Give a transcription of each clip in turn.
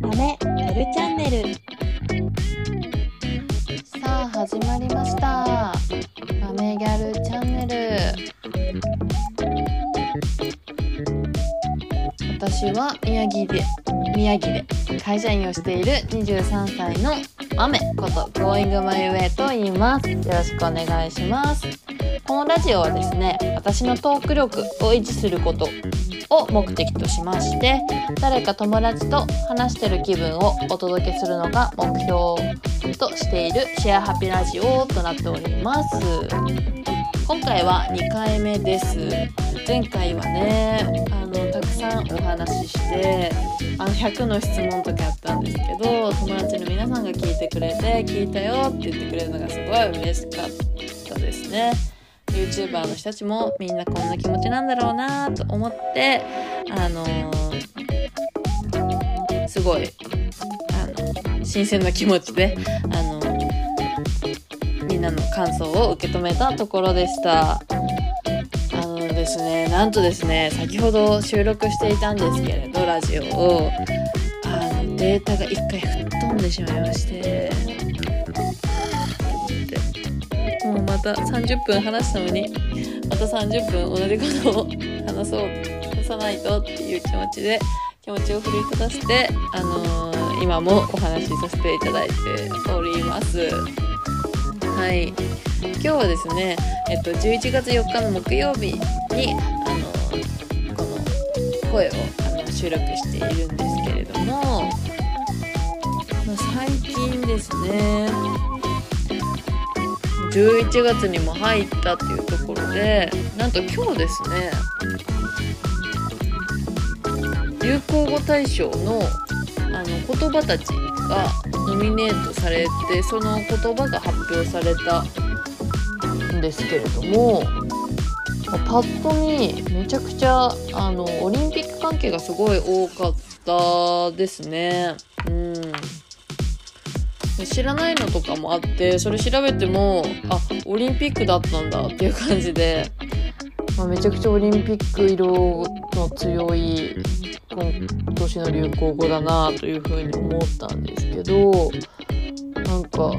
ダメやるチャンネル。さあ始まりました。マメギャルチャンネル。私は宮城で宮城で会社員をしている23歳のマメこと Going My Way と言います。よろしくお願いします。このラジオはですね私のトーク力を維持することを目的としまして誰か友達と話してる気分をお届けするのが目標としているシェアハピラジオとなっております。今回は2回目です。前回はねあのたくさんお話ししてあの100の質問とかやったんですけど友達の皆さんが聞いてくれて聞いたよって言ってくれるのがすごい嬉しかったですね。YouTuber の人たちもみんなこんな気持ちなんだろうなと思ってあのー、すごいあの新鮮な気持ちであのみんなの感想を受け止めたところでした。あのですねなんとですね先ほど収録していたんですけれどラジオをあのデータが1回吹っ飛んでしまいましてた30分話したのにまた30分同じことを話そう話さないとっていう気持ちで気持ちを奮い立たせて、あのー今もお話しさせていただいております。はい今日はですね、えっと、11月4日の木曜日に、あのこの声をあの収録しているんですけれども、まあ最近ですね11月にも入ったっていうところでなんと今日ですね流行語大賞のあの言葉たちがノミネートされてその言葉が発表されたんですけれどもパッと見めちゃくちゃあのオリンピック関係がすごい多かったですね。うん知らないのとかもあってそれ調べてもあオリンピックだったんだっていう感じで、まあ、めちゃくちゃオリンピック色の強い今年の流行語だなというふうに思ったんですけどなんか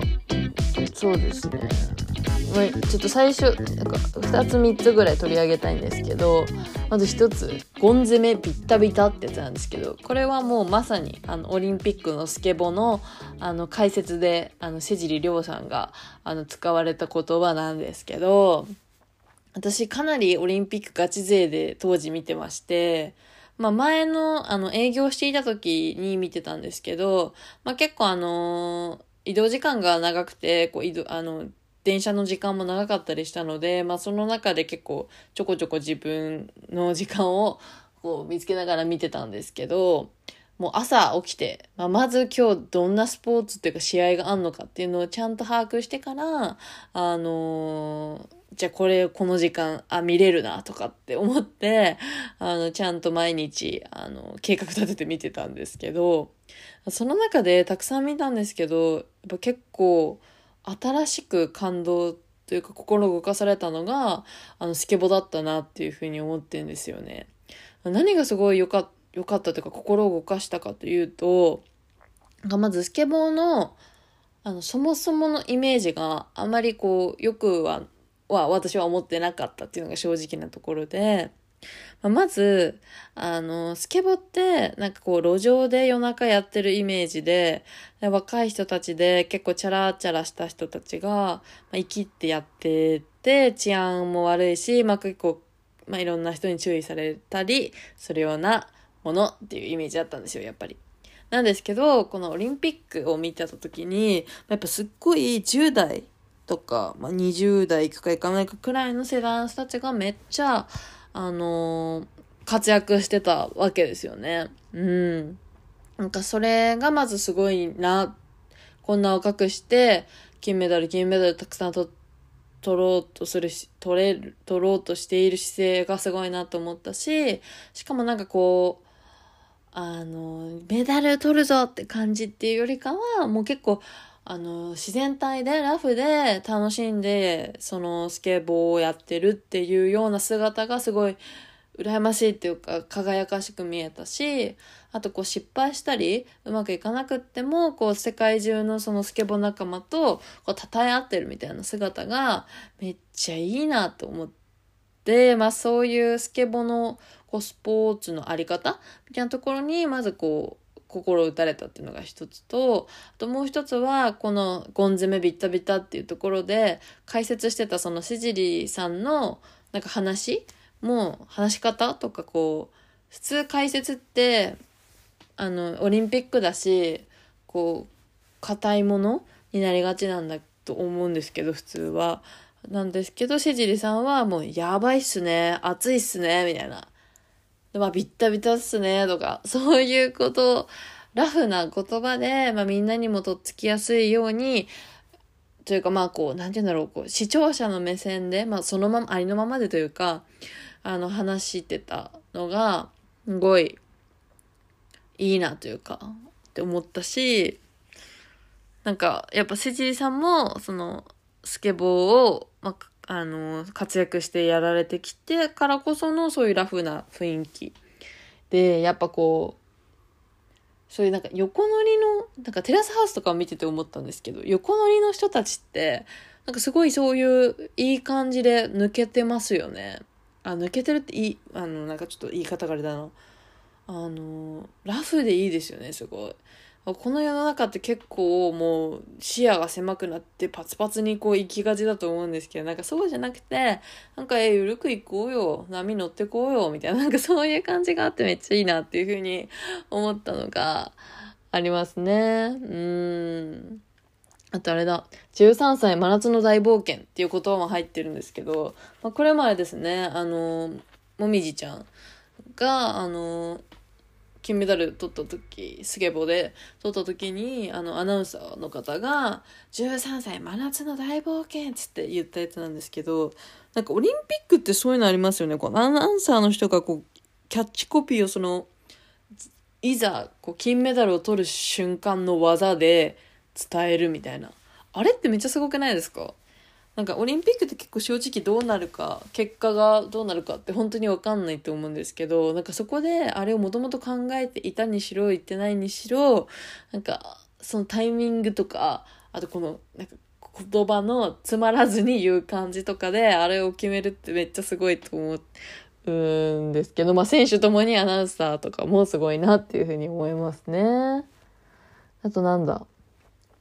そうですね、ちょっと最初なんか2つ3つぐらい取り上げたいんですけどまず1つ「ゴン攻めビッタビタ」ってやつなんですけどこれはもうまさにあのオリンピックのスケボのあの解説であの瀬尻亮さんがあの使われた言葉なんですけど私かなりオリンピックガチ勢で当時見てましてまあ前のあの営業していた時に見てたんですけど、まあ結構あの移動時間が長くて、こう移動、あの、電車の時間も長かったりしたので、まあその中で結構ちょこちょこ自分の時間をこう見つけながら見てたんですけど、もう朝起きて、まあ、まず今日どんなスポーツっていうか試合があんのかっていうのをちゃんと把握してから、あのーじゃあこれこの時間、あ、見れるなとかって思って、あの、ちゃんと毎日、あの、計画立てて見てたんですけど、その中でたくさん見たんですけど、やっぱ結構新しく感動というか心動かされたのが、あの、スケボだったなっていうふうに思ってんですよね。何がすごい良か良かったというか心を動かしたかというと、まずスケボーの、あの、そもそものイメージがあまりこう、よくは、は私は思ってなかったっていうのが正直なところで、まず、あの、スケボって、なんかこう、路上で夜中やってるイメージで、で若い人たちで結構チャラチャラした人たちが、まあ、生きってやってて、治安も悪いし、まあ結構、まあいろんな人に注意されたりするようなものっていうイメージだったんですよ、やっぱり。なんですけど、このオリンピックを見てた時に、やっぱすっごい10代とか、まあ、20代いくかいかないかくらいの世代の人たちがめっちゃ、あの活躍してたわけですよね。うん。なんかそれがまずすごいな、こんな若くして、金メダル、金メダルたくさん取ろうとするし、取れる、取ろうとしている姿勢がすごいなと思ったし、しかもなんかこう、あの、メダル取るぞって感じっていうよりかは、もう結構、あの、自然体で、ラフで楽しんで、そのスケボーをやってるっていうような姿がすごい羨ましいっていうか輝かしく見えたしあとこう失敗したりうまくいかなくってもこう世界中のそのスケボー仲間とこう称え合ってるみたいな姿がめっちゃいいなと思ってまあそういうスケボーのこうスポーツのあり方みたいなところにまずこう心打たれたっていうのが一つとあともう一つはこの「ゴン攻めビッタビタ」っていうところで解説してたそのしじりさんのなんか話も話し方とかこう普通解説ってあのオリンピックだしこう硬いものになりがちなんだと思うんですけど普通は。なんですけどしじりさんはもう「やばいっすね熱いっすね」みたいな。まあ、ビッタビタっすね、とか、そういうこと、ラフな言葉で、まあ、みんなにもとっつきやすいように、というか、まあ、こう、なんて言うんだろう、こう、視聴者の目線で、まあ、そのまま、ありのままでというか、あの、話してたのが、すごい、いいなというか、って思ったし、なんか、やっぱ、せちりさんも、その、スケボーを、まあ、あの、活躍してやられてきてからこそのそういうラフな雰囲気。で、やっぱこう、そういうなんか横乗りの、なんかテラスハウスとかを見てて思ったんですけど、横乗りの人たちって、なんかすごいそういういい感じで抜けてますよね。あ、抜けてるっていい、あの、なんかちょっと言い方があれだな。あの、ラフでいいですよね、すごい。この世の中って結構もう視野が狭くなってパツパツにこう行きがちだと思うんですけど、なんかそうじゃなくて、なんかえ、ゆるく行こうよ、波乗ってこうよ、みたいな、なんかそういう感じがあってめっちゃいいなっていうふうに思ったのがありますね。うん。あとあれだ、13歳真夏の大冒険っていう言葉も入ってるんですけど、まあ、これまでですね、あの、もみじちゃんが、あの、金メダル取った時、スケボーで取った時に、あの、アナウンサーの方が、13歳真夏の大冒険っつって言ったやつなんですけど、なんかオリンピックってそういうのありますよね。こう、アナウンサーの人がこう、キャッチコピーをその、いざ、こう、金メダルを取る瞬間の技で伝えるみたいな。あれってめっちゃすごくないですか？なんかオリンピックって結構正直どうなるか結果がどうなるかって本当に分かんないと思うんですけどなんかそこであれをもともと考えていたにしろ言ってないにしろなんかそのタイミングとかあとこのなんか言葉の詰まらずに言う感じとかであれを決めるってめっちゃすごいと思うんですけどまあ選手ともにアナウンサーとかもすごいなっていうふうに思いますね。あとなんだ？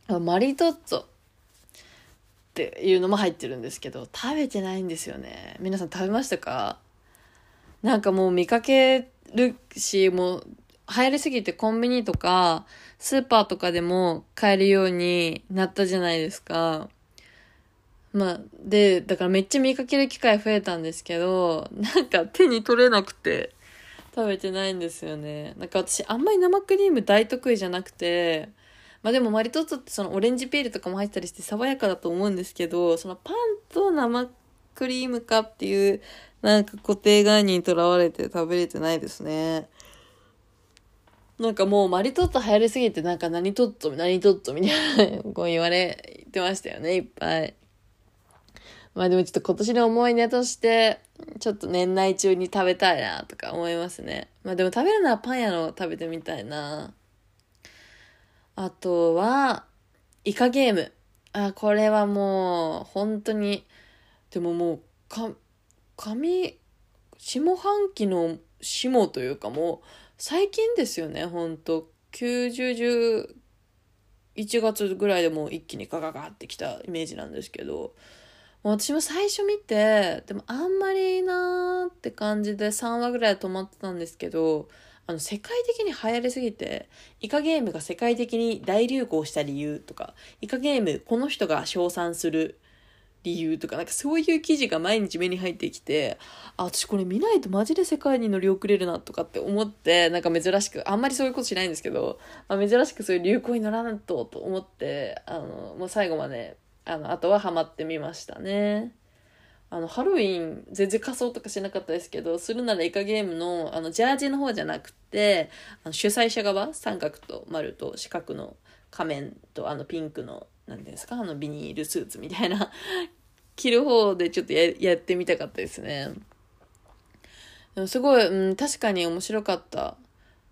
あマリトッツォっていうのも入ってるんですけど食べてないんですよね。皆さん食べましたか？なんかもう見かけるしもう流行りすぎてコンビニとかスーパーとかでも買えるようになったじゃないですか。まあでだからめっちゃ見かける機会増えたんですけどなんか手に取れなくて食べてないんですよね。なんか私あんまり生クリーム大得意じゃなくてまあでもマリトッツォってそのオレンジピールとかも入ったりして爽やかだと思うんですけど、そのパンと生クリームかっていうなんか固定概念にとらわれて食べれてないですね。なんかもうマリトッツォ流行りすぎてなんか何トッツォ何トッツォみたいなこう言われてましたよね、いっぱい。まあでもちょっと今年の思い出として、ちょっと年内中に食べたいなとか思いますね。まあでも食べるのはパン屋の食べてみたいな。あとは、イカゲーム。あ、これはもう、本当に、でももう、か、上、下半期の下というかもう、最近ですよね、本当90、11月ぐらいでもう一気にガガガってきたイメージなんですけど、私も最初見て、でもあんまりいいなーって感じで3話ぐらい止まってたんですけど、あの世界的に流行りすぎてイカゲームが世界的に大流行した理由とかイカゲームこの人が称賛する理由とかなんかそういう記事が毎日目に入ってきてあ私これ見ないとマジで世界に乗り遅れるなとかって思ってなんか珍しくあんまりそういうことしないんですけど、まあ、珍しくそういう流行に乗らないとと思ってあのもう最後まであのあとはハマってみましたね。あの、ハロウィン、全然仮装とかしなかったですけど、するならイカゲームの、あの、ジャージの方じゃなくて、あの主催者側、三角と丸と四角の仮面と、あの、ピンクの、なんですか、あの、ビニールスーツみたいな、着る方でちょっとややってみたかったですね。でもすごい、うん、確かに面白かった。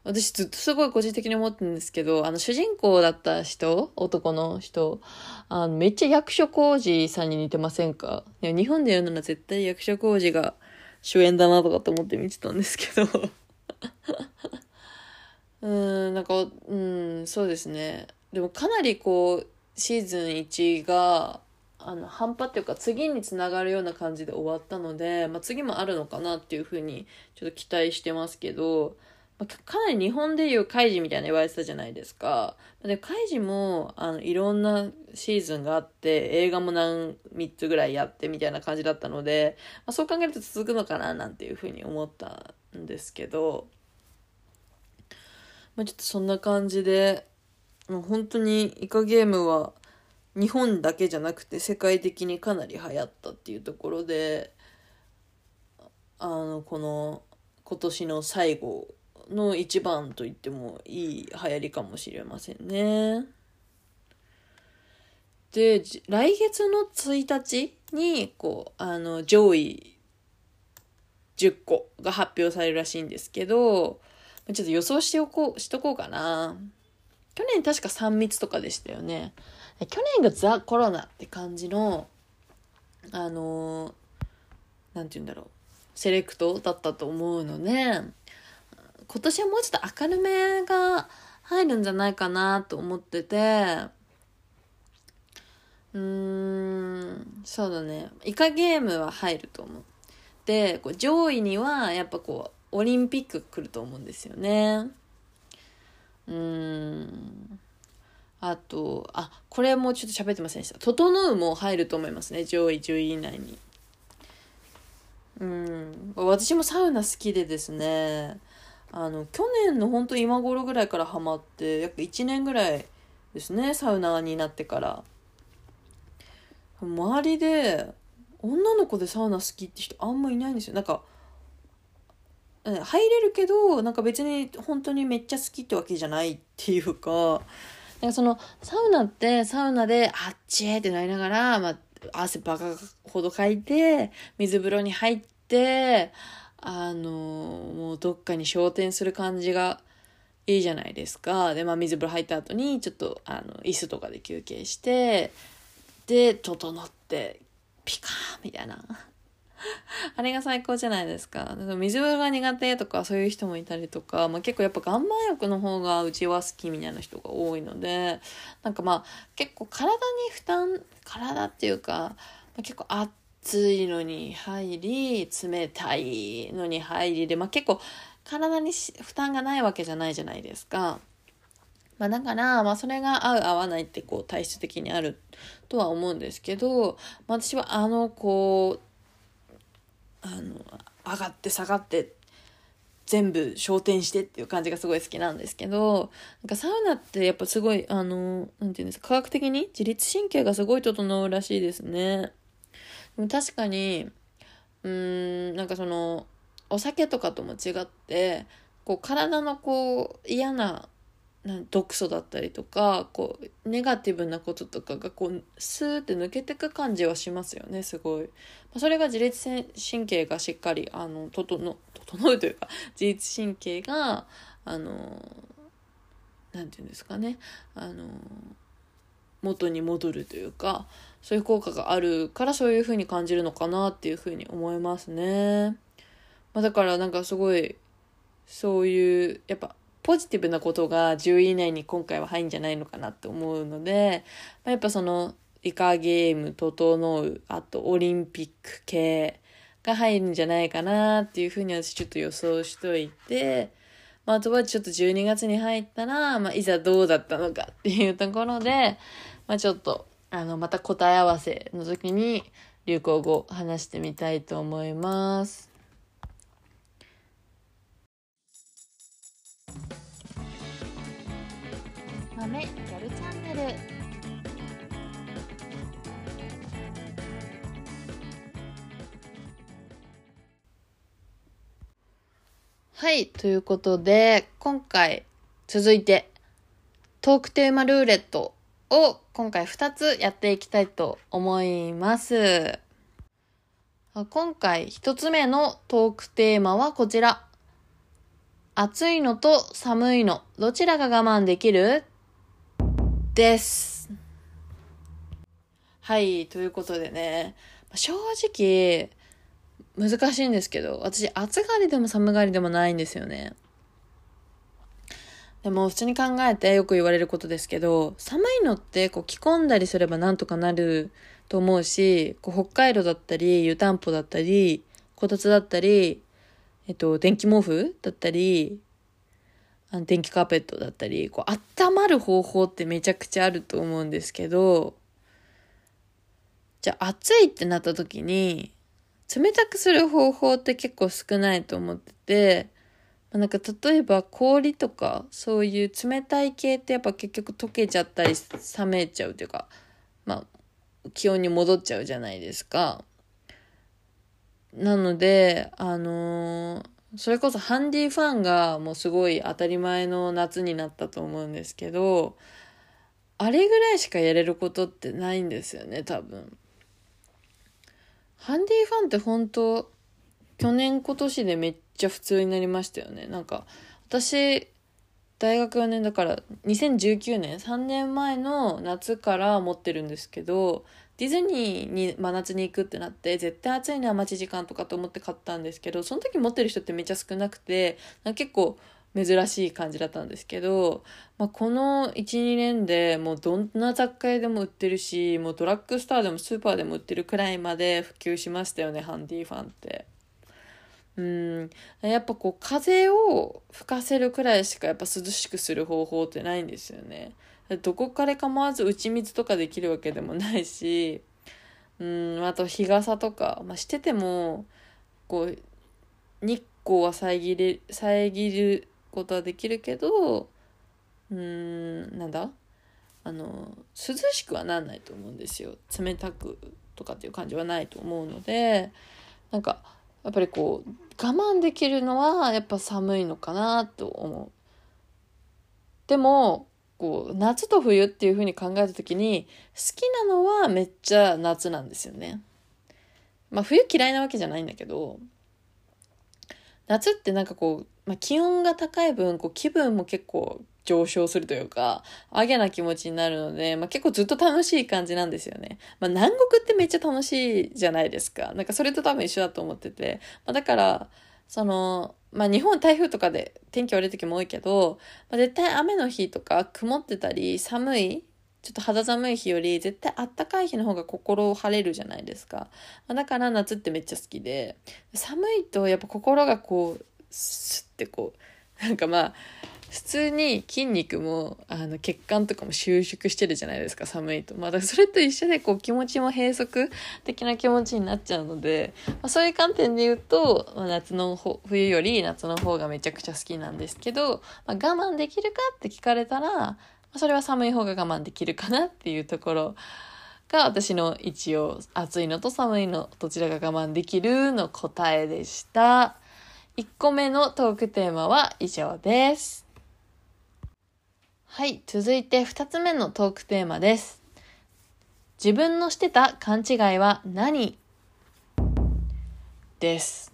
私ずっとすごい個人的に思ってるんですけど、あの主人公だった人、男の人、あのめっちゃ役所広司さんに似てませんか？日本でやるなら絶対役所広司が主演だなとかって思って見てたんですけど。うん、なんか、うん、そうですね。でもかなりこう、シーズン1が、あの、半端っていうか次につながるような感じで終わったので、まあ次もあるのかなっていうふうにちょっと期待してますけど、まあ、かなり日本でいうカイジみたいな言われてたじゃないですか。で、カイジも、あの、いろんなシーズンがあって、映画も何、3つぐらいやってみたいな感じだったので、まあ、そう考えると続くのかななんていうふうに思ったんですけど、まあ、ちょっとそんな感じで、もう本当にイカゲームは日本だけじゃなくて世界的にかなり流行ったっていうところで、あの、この今年の最後の一番と言ってもいい流行りかもしれませんね。で、来月の1日に、こう、あの、上位10個が発表されるらしいんですけど、ちょっと予想しておこう、しとこうかな。去年確か3密とかでしたよね。去年がザ・コロナって感じの、あの、なんて言うんだろう、セレクトだったと思うので、今年はもうちょっと明るめが入るんじゃないかなと思ってて、うーん、そうだね。イカゲームは入ると思う。で、こう上位にはやっぱこう、オリンピック来ると思うんですよね。うーん。あと、あ、これもちょっと喋ってませんでした。整うも入ると思いますね。上位10位以内に。うん。私もサウナ好きでですね、あの、去年の本当今頃ぐらいからハマって、約1年ぐらいですね、サウナーになってから。周りで、女の子でサウナ好きって人あんまいないんですよ。なんか、入れるけど、なんか別に本当にめっちゃ好きってわけじゃないっていうか、なんかその、サウナってサウナであっちーってなりながら、まあ、汗バカほどかいて、水風呂に入って、あのもうどっかに昇天する感じがいいじゃないですか。で、まあ水風呂入った後に、ちょっと、あの、椅子とかで休憩して、で、整って、ピカーみたいな。あれが最高じゃないですか。水風呂が苦手とかそういう人もいたりとか、まあ、結構やっぱ岩盤浴の方がうちは好きみたいな人が多いので、なんかまあ結構体に負担、体っていうか、まあ、結構暑いのに入り、冷たいのに入りで、まあ結構体に負担がないわけじゃないじゃないですか。まあだから、まあそれが合う合わないってこう体質的にあるとは思うんですけど、まあ、私はあのこう、あの、上がって下がって全部昇天してっていう感じがすごい好きなんですけど、なんかサウナってやっぱすごい、あの、なんていうんですか、科学的に自律神経がすごい整うらしいですね。も確かに、うーん、なんかその、お酒とかとも違って、こう体のこう嫌なな毒素だったりとかこうネガティブなこととかがこうスーって抜けてく感じはしますよねすごい、まあ、それが自律神経がしっかりあの整整うというか 自律神経があのなんていうんですかねあの元に戻るというかそういう効果があるからそういう風に感じるのかなっていう風に思いますね、まあ、だからなんかすごいそういうやっぱポジティブなことが10位以内に今回は入るんじゃないのかなって思うので、まあ、やっぱそのイカゲーム、整う、あとオリンピック系が入るんじゃないかなっていうふうに私ちょっと予想しといて、まあ、あとはちょっと12月に入ったら、まあ、いざどうだったのかっていうところで、まあ、ちょっと、あの、また答え合わせの時に流行語話してみたいと思います。豆ギャルチャンネルはい、ということで、今回続いてトークテーマルーレットを今回2つやっていきたいと思います。今回一つ目のトークテーマはこちら。暑いのと寒いの、どちらが我慢できる？です。はい、ということでね、正直、難しいんですけど、私暑がりでも寒がりでもないんですよね。でも普通に考えてよく言われることですけど、寒いのってこう着込んだりすればなんとかなると思うし、こう北海道だったり、湯たんぽだったり、こたつだったり、えっと、電気毛布だったり、あの電気カーペットだったり、こう温まる方法ってめちゃくちゃあると思うんですけど、じゃあ暑いってなった時に、冷たくする方法って結構少ないと思ってて、まあなんか例えば氷とかそういう冷たい系ってやっぱ結局溶けちゃったり冷めちゃうというか、まあ気温に戻っちゃうじゃないですか。なので、あのーそれこそハンディファンがもうすごい当たり前の夏になったと思うんですけど、あれぐらいしかやれることってないんですよね、多分。ハンディファンって本当去年今年でめっちゃ普通になりましたよね。なんか、私、大学4年だから2019年？3年前の夏から持ってるんですけどディズニーに真夏に行くってなって絶対暑いのは待ち時間とかと思って買ったんですけどその時持ってる人ってめっちゃ少なくて結構珍しい感じだったんですけど、まあ、この12年でもうどんな雑貨屋でも売ってるしもうドラッグスターでもスーパーでも売ってるくらいまで普及しましたよねハンディファンって。うんやっぱこう風を吹かせるくらいしかやっぱ涼しくする方法ってないんですよね。どこから構わず打ち水とかできるわけでもないしうんあと日傘とか、まあ、しててもこう日光は遮れ遮ることはできるけどうーんなんだ？あの涼しくはなんないと思うんですよ冷たくとかっていう感じはないと思うのでなんかやっぱりこう我慢できるのはやっぱ寒いのかなと思う。でもこう夏と冬っていう風に考えた時に好きなのはめっちゃ夏なんですよね。まあ冬嫌いなわけじゃないんだけど夏ってなんかこう、まあ、気温が高い分こう気分も結構上昇するというか、あげな気持ちになるので、まあ、結構ずっと楽しい感じなんですよね。まあ、南国ってめっちゃ楽しいじゃないですか。なんかそれと多分一緒だと思ってて。まあ、だから、その、まあ、日本台風とかで天気悪い時も多いけど、まあ、絶対雨の日とか曇ってたり寒い、ちょっと肌寒い日より絶対あったかい日の方が心を晴れるじゃないですか。だから夏ってめっちゃ好きで、寒いとやっぱ心がこう、スッてこう、なんかまあ、普通に筋肉もあの血管とかも収縮してるじゃないですか寒いとまあだそれと一緒でこう気持ちも閉塞的な気持ちになっちゃうので、まあ、そういう観点で言うと、まあ、夏の冬より夏の方がめちゃくちゃ好きなんですけど、まあ、我慢できるかって聞かれたら、それは寒い方が我慢できるかなっていうところが私の一応暑いのと寒いのどちらが我慢できるの答えでした1個目のトークテーマは以上ですはい、続いて2つ目のトークテーマです。自分のしてた勘違いは何？です。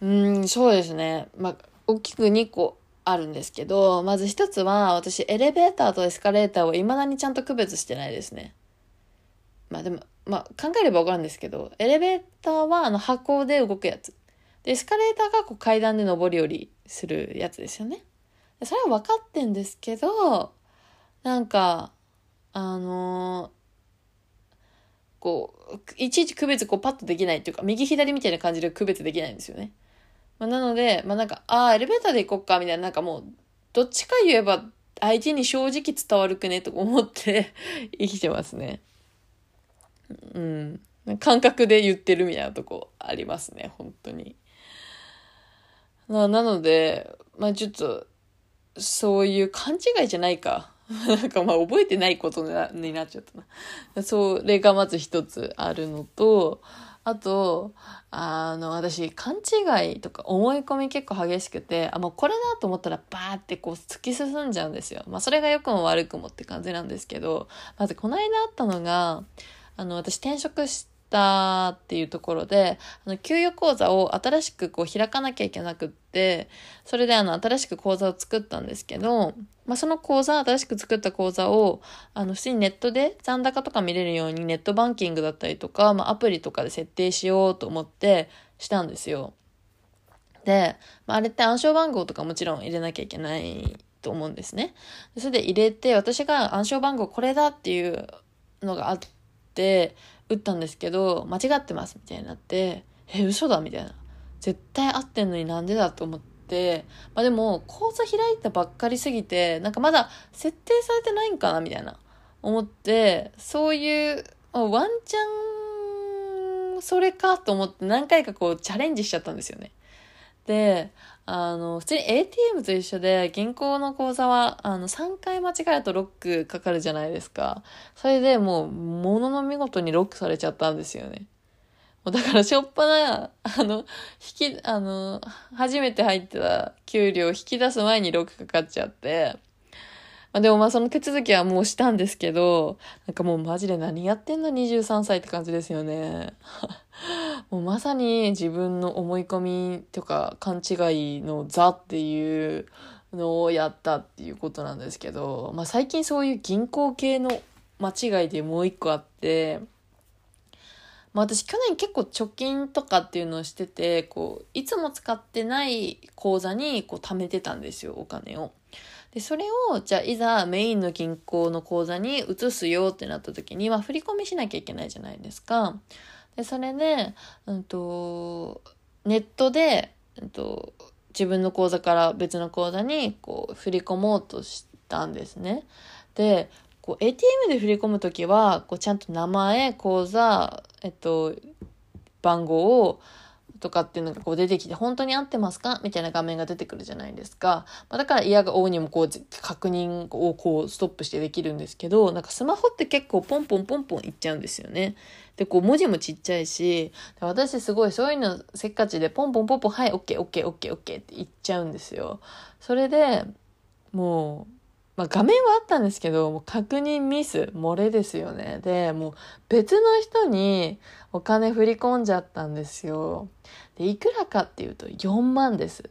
うーん、そうですね。まあ、大きく2個あるんですけど、まず1つは私エレベーターとエスカレーターを未だにちゃんと区別してないですね。まあでも、まあ考えればわかるんですけど、エレベーターはあの箱で動くやつ。で、エスカレーターがこう階段で上り下りするやつですよね。それは分かってんですけど、なんか、あのーこう、いちいち区別こうパッとできないっていうか、右左みたいな感じで区別できないんですよね。まあ、なので、まあなんか、ああ、エレベーターで行こっか、みたいな、なんかもう、どっちか言えば、相手に正直伝わるくね、と思って 生きてますね。うん。感覚で言ってるみたいなとこありますね、本当に。ななので、まあちょっと、そういう勘違いじゃないか。なんかまあ覚えてないことになになっちゃったな。それがまず一つあるのと、あと、あの、私、勘違いとか思い込み結構激しくて、あ、もうこれだと思ったらバーってこう突き進んじゃうんですよ。まあそれが良くも悪くもって感じなんですけど、まずこの間あったのが、あの、私転職してたっていうところで、あの、給与講座を新しくこう開かなきゃいけなくって、それであの、新しく講座を作ったんですけど、まあ、その講座、新しく作った講座を、あの、普通にネットで残高とか見れるようにネットバンキングだったりとか、まあ、アプリとかで設定しようと思ってしたんですよ。で、まあ、あれって暗証番号とかもちろん入れなきゃいけないと思うんですね。それで入れて、私が暗証番号これだっていうのがあって、打ったんですけど、間違ってますみたいになって、え、嘘だみたいな。絶対合ってんのになんでだと思って、まあでも、講座開いたばっかりすぎて、なんかまだ設定されてないんかなみたいな。思って、そういう、ワンチャン、それかと思って何回かこうチャレンジしちゃったんですよね。で、あの、普通に ATM と一緒で、銀行の口座は、あの、3回間違えるとロックかかるじゃないですか。それでもう、ものの見事にロックされちゃったんですよね。もうだから、しょっぱな、あの、引き、あの、初めて入ってた給料を引き出す前にロックかかっちゃって、まあ、でもまあその手続きはもうしたんですけど、なんかもうマジで何やってんの？23歳って感じですよね。もうまさに自分の思い込みとか勘違いの座っていうのをやったっていうことなんですけど、まあ最近そういう銀行系の間違いでもう一個あって、まあ私去年結構貯金とかっていうのをしてて、こう、いつも使ってない口座にこう貯めてたんですよ、お金を。で、それを、じゃあ、いざメインの銀行の口座に移すよってなった時に、まあ、振り込みしなきゃいけないじゃないですか。で、それで、うんと、ネットで、うんと、自分の口座から別の口座に、こう、振り込もうとしたんですね。で、こう、ATM で振り込む時は、こう、ちゃんと名前、口座、えっと、番号を、とかっていうのがこう出てきて、本当に合ってますか？みたいな画面が出てくるじゃないですか。まあ、だから嫌が王にもこう確認をこうストップしてできるんですけど、なんかスマホって結構ポンポンポンポンいっちゃうんですよね。で、こう文字もちっちゃいし、私すごいそういうのせっかちでポンポンポンポン、はい、オッケーオッケーオッケーオッケーって言っちゃうんですよ。それで、もう、まあ、画面はあったんですけど、もう確認ミス、漏れですよね。で、もう別の人にお金振り込んじゃったんですよ。で、いくらかっていうと4万です。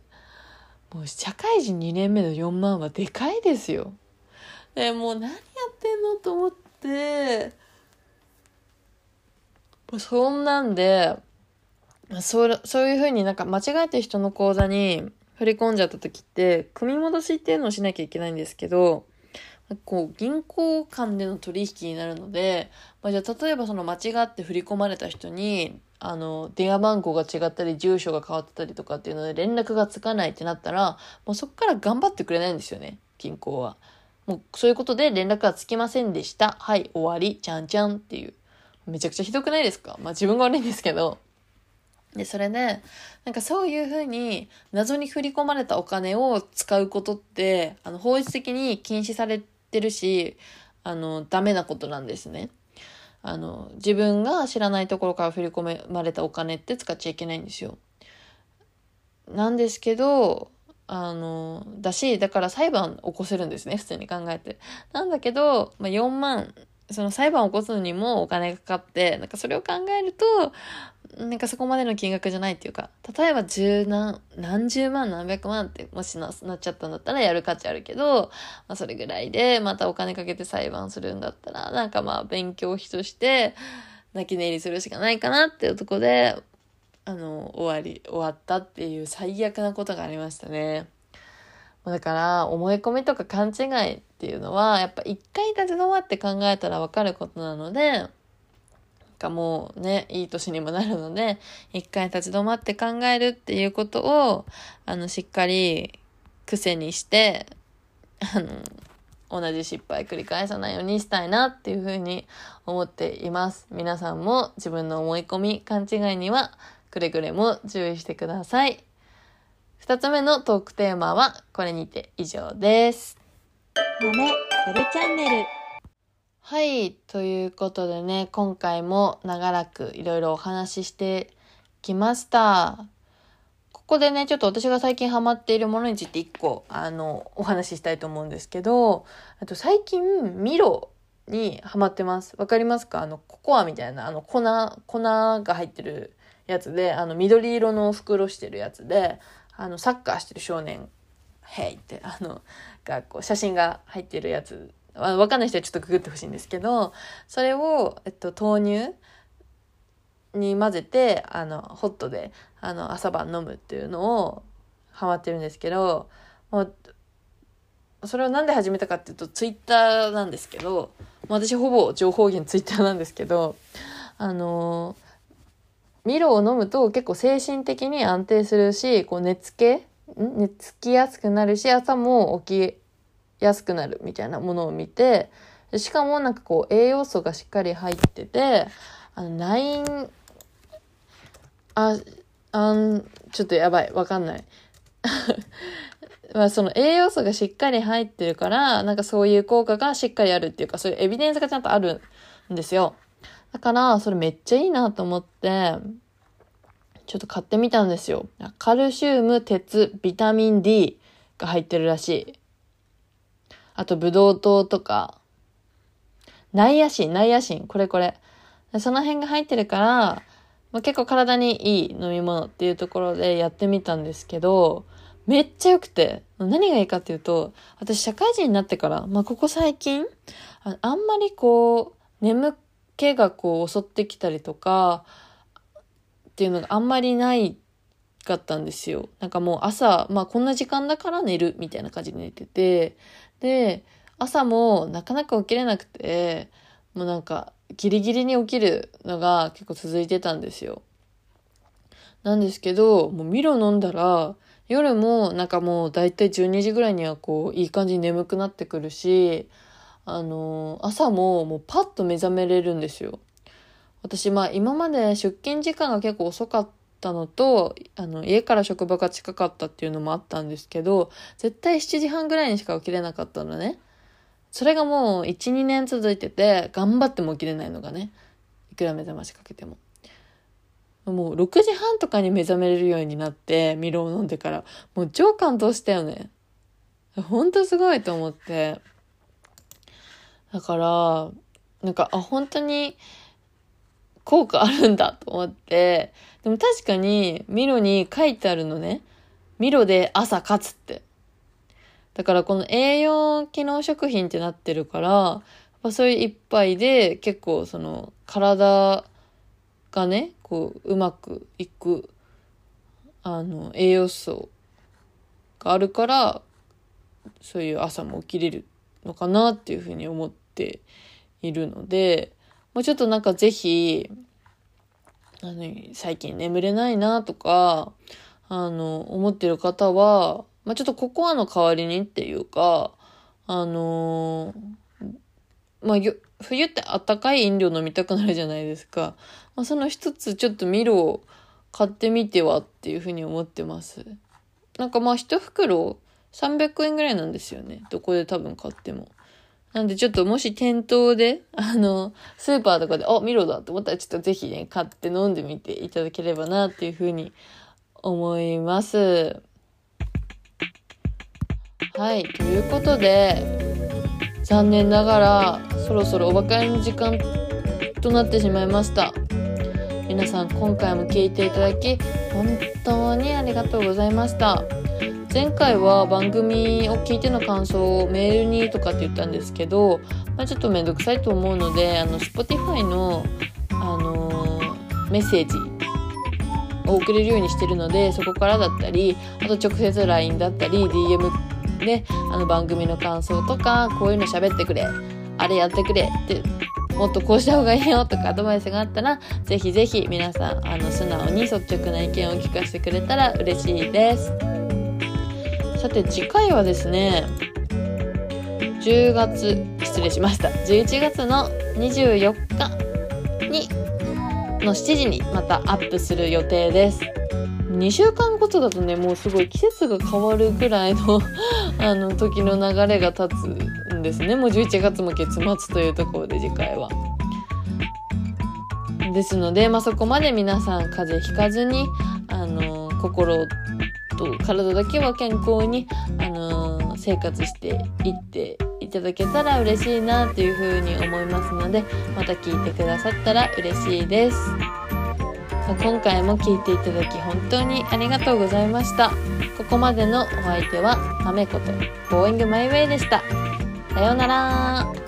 もう社会人2年目の4万はでかいですよ。で、もう何やってんのと思って、もうそんなんで、そうそういうふうになんか間違えて人の口座に振り込んじゃった時って、組み戻しっていうのをしなきゃいけないんですけど、こう、銀行間での取引になるので、まあ、じゃあ例えばその間違って振り込まれた人に、あの、電話番号が違ったり、住所が変わってたりとかっていうので連絡がつかないってなったら、もうそこから頑張ってくれないんですよね、銀行は。もうそういうことで連絡がつきませんでした。はい、終わり、ちゃんちゃんっていう。めちゃくちゃひどくないですか？まあ自分が悪いんですけど。で、それで、なんかそういうふうに謎に振り込まれたお金を使うことって、あの、法律的に禁止されてるし、あの、ダメなことなんですね。あの、自分が知らないところから振り込まれたお金って使っちゃいけないんですよ。なんですけど、あの、だし、だから裁判起こせるんですね、普通に考えて。なんだけど、まあ、4万、その裁判を起こすのにもお金がかかって、なんかそれを考えると、なんかそこまでの金額じゃないっていうか、例えば十何、何十万何百万ってもしななっちゃったんだったらやる価値あるけど、まあそれぐらいでまたお金かけて裁判するんだったら、なんかまあ勉強費として泣き寝入りするしかないかなっていうとこで、あの、終わり、終わったっていう最悪なことがありましたね。だから、思い込みとか勘違いっていうのは、やっぱ一回立ち止まって考えたらわかることなので、かもうね、いい年にもなるので、一回立ち止まって考えるっていうことを、あの、しっかり癖にして、あの、同じ失敗繰り返さないようにしたいなっていうふうに思っています。皆さんも自分の思い込み、勘違いにはくれぐれも注意してください。二つ目のトークテーマはこれにて以上です。豆やるチャンネルはい。ということでね、今回も長らくいろいろお話ししてきました。ここでね、ちょっと私が最近ハマっているものについて一個、あの、お話ししたいと思うんですけど、あと最近、ミロにハマってます。わかりますか？あの、ココアみたいな、あの、粉、粉が入ってるやつで、あの、緑色の袋してるやつで、あの、サッカーしてる少年、ヘイって、あの、が、こう、写真が入ってるやつ、わかんない人はちょっとググってほしいんですけど、それを、えっと、豆乳に混ぜて、あの、ホットで、あの、朝晩飲むっていうのを、ハマってるんですけど、もう、それをなんで始めたかっていうと、ツイッターなんですけど、私ほぼ情報源ツイッターなんですけど、あのミロを飲むと結構精神的に安定するし、こう寝つけ寝つきやすくなるし、朝も起きやすくなるみたいなものを見て、しかもなんかこう栄養素がしっかり入ってて、あの、ナイン、あ、あん、ちょっとやばい、わかんない。まあその栄養素がしっかり入ってるから、なんかそういう効果がしっかりあるっていうか、そういうエビデンスがちゃんとあるんですよ。だから、それめっちゃいいなと思って、ちょっと買ってみたんですよ。カルシウム、鉄、ビタミン D が入ってるらしい。あと、ブドウ糖とか、ナイアシン、ナイアシン、これこれ。その辺が入ってるから、まあ、結構体にいい飲み物っていうところでやってみたんですけど、めっちゃ良くて、何がいいかっていうと、私社会人になってから、まあ、ここ最近、ああんまりこう、眠気がこう襲ってきたりとか、っていうのがあんまりないかったんですよ。なんかもう朝、まあこんな時間だから寝るみたいな感じで寝てて、で、朝もなかなか起きれなくて、もうなんかギリギリに起きるのが結構続いてたんですよ。なんですけど、もうミロ飲んだら、夜もなんかもうだいたい12時ぐらいにはこういい感じに眠くなってくるし、あの朝ももうパッと目覚めれるんですよ。私まあ今まで出勤時間が結構遅かったのと、あの家から職場が近かったっていうのもあったんですけど、絶対7時半ぐらいにしか起きれなかったのね。それがもう1、2年続いてて、頑張っても起きれないのがね。いくら目覚ましかけても。もう6時半とかに目覚めれるようになって、ミロを飲んでから、もう超感動したよね。ほんとすごいと思って。だから、なんか、あ、本当に効果あるんだと思って、でも確かにミロに書いてあるのね。ミロで朝勝つって。だからこの栄養機能食品ってなってるから、やそういう一杯で結構その体がね、こううまくいく、あの、栄養素があるから、そういう朝も起きれるのかなっていうふうに思っているので、もうちょっとなんかぜひ、あの、最近眠れないなとか、あの、思ってる方は、まあ、ちょっとココアの代わりにっていうか、あのまあ、冬ってあったかい飲料飲みたくなるじゃないですか。まあ、その一つちょっとミロを買ってみてはっていうふうに思ってます。なんかまあ一袋300円ぐらいなんですよね。どこで多分買っても。なんでちょっともし店頭で、あの、スーパーとかで、あ、ミロだと思ったらちょっとぜひね、買って飲んでみていただければなっていうふうに思います。はい、ということで、残念ながらそろそろお別れの時間となってしまいました。皆さん今回も聞いていただき本当にありがとうございました。前回は番組を聞いての感想をメールにとかって言ったんですけど、まあ、ちょっとめんどくさいと思うので、あの、Spotify の、あのーメッセージを送れるようにしてるので、そこからだったり、あと直接 LINE だったり、DM で、あの番組の感想とか、こういうの喋ってくれ、あれやってくれって、もっとこうした方がいいよとかアドバイスがあったら、ぜひぜひ皆さん、あの、素直に率直な意見を聞かせてくれたら嬉しいです。さて次回はですね10月失礼しました。11月の24日にの7時にまたアップする予定です。2週間ごとだとねもうすごい季節が変わるぐらいの あの時の流れが経つんですね。もう11月も月末というところで次回は。ですので、まあ、そこまで皆さん風邪ひかずにあの心と体だけは健康に、あのー生活していっていただけたら嬉しいなというふうに思いますのでまた聞いてくださったら嬉しいです。今回も聞いていただき本当にありがとうございました。ここまでのお相手はまめこと Going My Way でした。さようなら。